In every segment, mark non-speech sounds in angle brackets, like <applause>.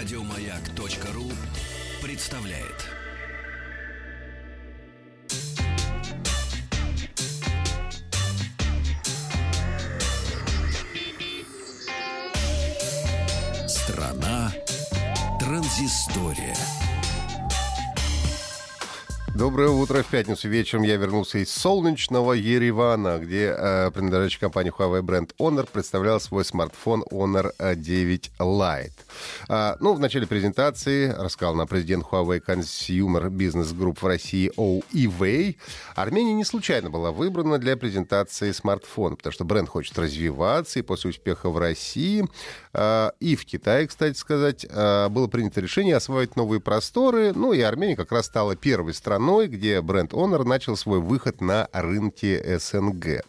Радиомаяк.ру представляет. Страна транзистория. Доброе утро. В пятницу вечером я вернулся из солнечного Еревана, где э, принадлежащий компании Huawei бренд Honor представлял свой смартфон Honor 9 Lite. А, ну, в начале презентации рассказал на президент Huawei Consumer Business Group в России Ивей. Армения не случайно была выбрана для презентации смартфона, потому что бренд хочет развиваться, и после успеха в России э, и в Китае, кстати сказать, э, было принято решение освоить новые просторы. Ну, и Армения как раз стала первой страной, где бренд Honor начал свой выход на рынке СНГ.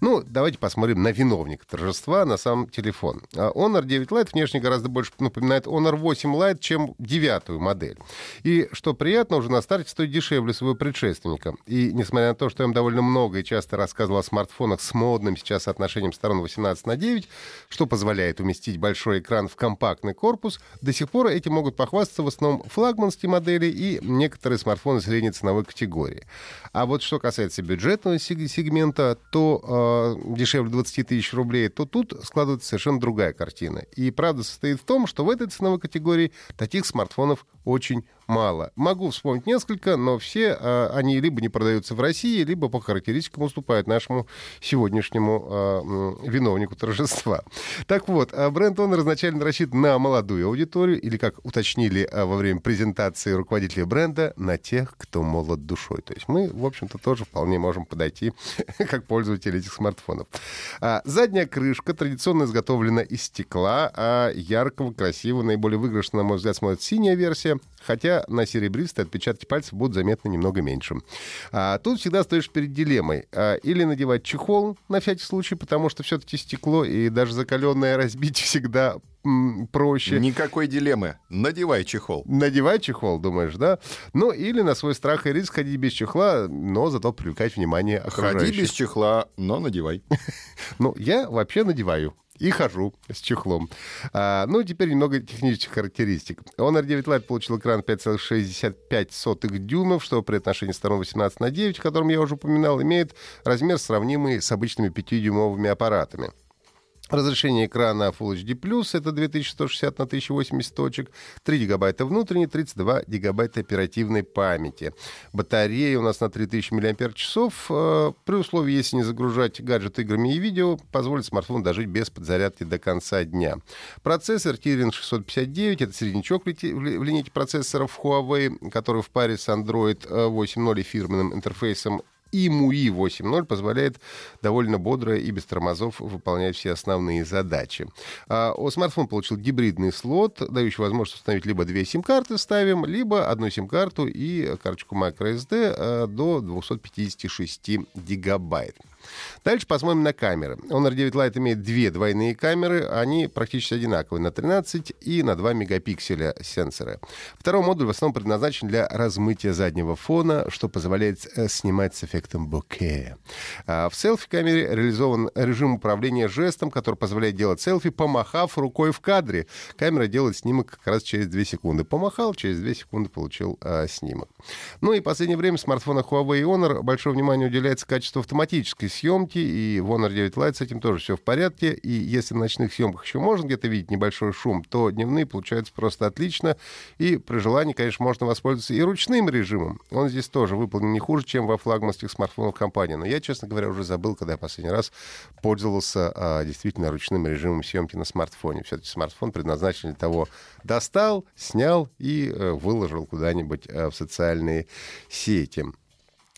Ну, давайте посмотрим на виновника торжества, на сам телефон. А Honor 9 Lite внешне гораздо больше напоминает Honor 8 Lite, чем девятую модель. И, что приятно, уже на старте стоит дешевле своего предшественника. И, несмотря на то, что я им довольно много и часто рассказывал о смартфонах с модным сейчас соотношением сторон 18 на 9, что позволяет уместить большой экран в компактный корпус, до сих пор этим могут похвастаться в основном флагманские модели и некоторые смартфоны средней ценовой категории. А вот что касается бюджетного сегмента, то э, дешевле 20 тысяч рублей, то тут складывается совершенно другая картина. И правда состоит в том, что в этой ценовой категории таких смартфонов очень мало. Могу вспомнить несколько, но все э, они либо не продаются в России, либо по характеристикам уступают нашему сегодняшнему э, виновнику торжества. Так вот, э, бренд Honor изначально рассчитан на молодую аудиторию, или, как уточнили во время презентации руководителя бренда, на тех, кто молод душой. То есть мы, в общем-то, тоже вполне можем подойти <laughs> как пользователи этих смартфонов. А, задняя крышка традиционно изготовлена из стекла, а яркого, красивого, наиболее выигрышно, на мой взгляд, смотрит синяя версия, хотя на серебристой отпечатки пальцев будут заметно немного меньше. А, тут всегда стоишь перед дилеммой. А, или надевать чехол на всякий случай, потому что все-таки стекло и даже закаленное разбить <laughs> всегда проще. Никакой дилеммы. Надевай чехол. Надевай чехол, думаешь, да? Ну, или на свой страх и риск ходить без чехла, но зато привлекать внимание окружающих. Ходи без чехла, но надевай. <laughs> Ну, я вообще надеваю и хожу с чехлом. А, ну, теперь немного технических характеристик. Honor 9 Lite получил экран 5,65 дюймов, что при отношении сторон 18 на 9, о котором я уже упоминал, имеет размер, сравнимый с обычными 5-дюймовыми аппаратами. Разрешение экрана Full HD+, это 2160 на 1080 точек, 3 гигабайта внутренней, 32 гигабайта оперативной памяти. Батарея у нас на 3000 мАч, э, при условии, если не загружать гаджет играми и видео, позволит смартфон дожить без подзарядки до конца дня. Процессор Kirin 659, это среднячок в линейке процессоров Huawei, который в паре с Android 8.0 и фирменным интерфейсом и MUI 8.0 позволяет довольно бодро и без тормозов выполнять все основные задачи. А, смартфон получил гибридный слот, дающий возможность установить либо две сим-карты ставим, либо одну сим-карту и карточку microSD а, до 256 гигабайт. Дальше посмотрим на камеры. Honor 9 Lite имеет две двойные камеры. Они практически одинаковые на 13 и на 2 мегапикселя сенсоры. Второй модуль в основном предназначен для размытия заднего фона, что позволяет э, снимать с эффектом боке. А в селфи-камере реализован режим управления жестом, который позволяет делать селфи, помахав рукой в кадре. Камера делает снимок как раз через 2 секунды. Помахал, через 2 секунды получил а, снимок. Ну и в последнее время в смартфонах Huawei и Honor большое внимание уделяется качеству автоматической съемки, и в Honor 9 Lite с этим тоже все в порядке. И если на ночных съемках еще можно где-то видеть небольшой шум, то дневные получаются просто отлично. И при желании, конечно, можно воспользоваться и ручным режимом. Он здесь тоже выполнен не хуже, чем во флагманских смартфонах компании. Но я, честно говоря, уже забыл, когда я последний раз пользовался а, действительно ручным режимом съемки на смартфоне. Все-таки смартфон предназначен для того, достал, снял и э, выложил куда-нибудь э, в социальные сети.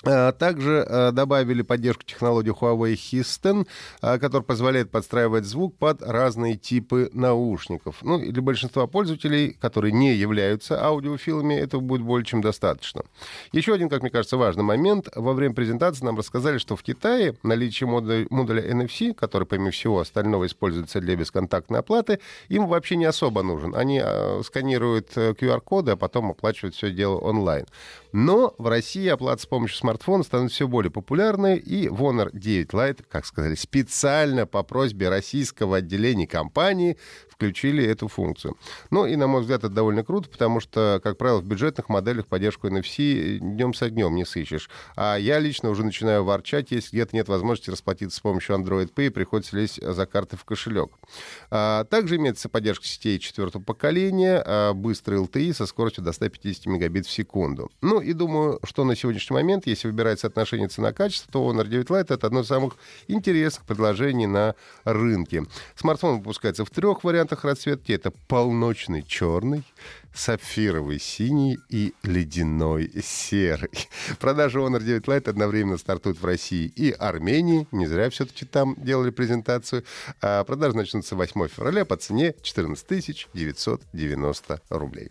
А, также а, добавили поддержку технологии Huawei Histen, а, которая позволяет подстраивать звук под разные типы наушников. Ну, и для большинства пользователей, которые не являются аудиофилами, этого будет более чем достаточно. Еще один, как мне кажется, важный момент. Во время презентации нам рассказали, что в Китае наличие модуля, модуля NFC, который, помимо всего остального, используется для бесконтактной оплаты, им вообще не особо нужен. Они сканируют QR-коды, э, а потом оплачивают все дело онлайн. Но в России оплата с помощью смартфона становится все более популярной, и в Honor 9 Lite, как сказали, специально по просьбе российского отделения компании включили эту функцию. Ну и, на мой взгляд, это довольно круто, потому что, как правило, в бюджетных моделях поддержку NFC днем со днем не сыщешь. А я лично уже начинаю ворчать, если где-то нет возможности расплатиться с помощью Android Pay, приходится лезть за карты в кошелек. А, также имеется поддержка сетей четвертого поколения, а, быстрый LTE со скоростью до 150 мегабит в секунду. Ну и думаю, что на сегодняшний момент, если выбирать соотношение цена-качество, то Honor 9 Lite это одно из самых интересных предложений на рынке. Смартфон выпускается в трех вариантах расцветки. Это полночный черный, сапфировый синий и ледяной серый. Продажи Honor 9 Lite одновременно стартуют в России и Армении. Не зря все-таки там делали презентацию. А продажи начнутся 8 февраля по цене 14 990 рублей.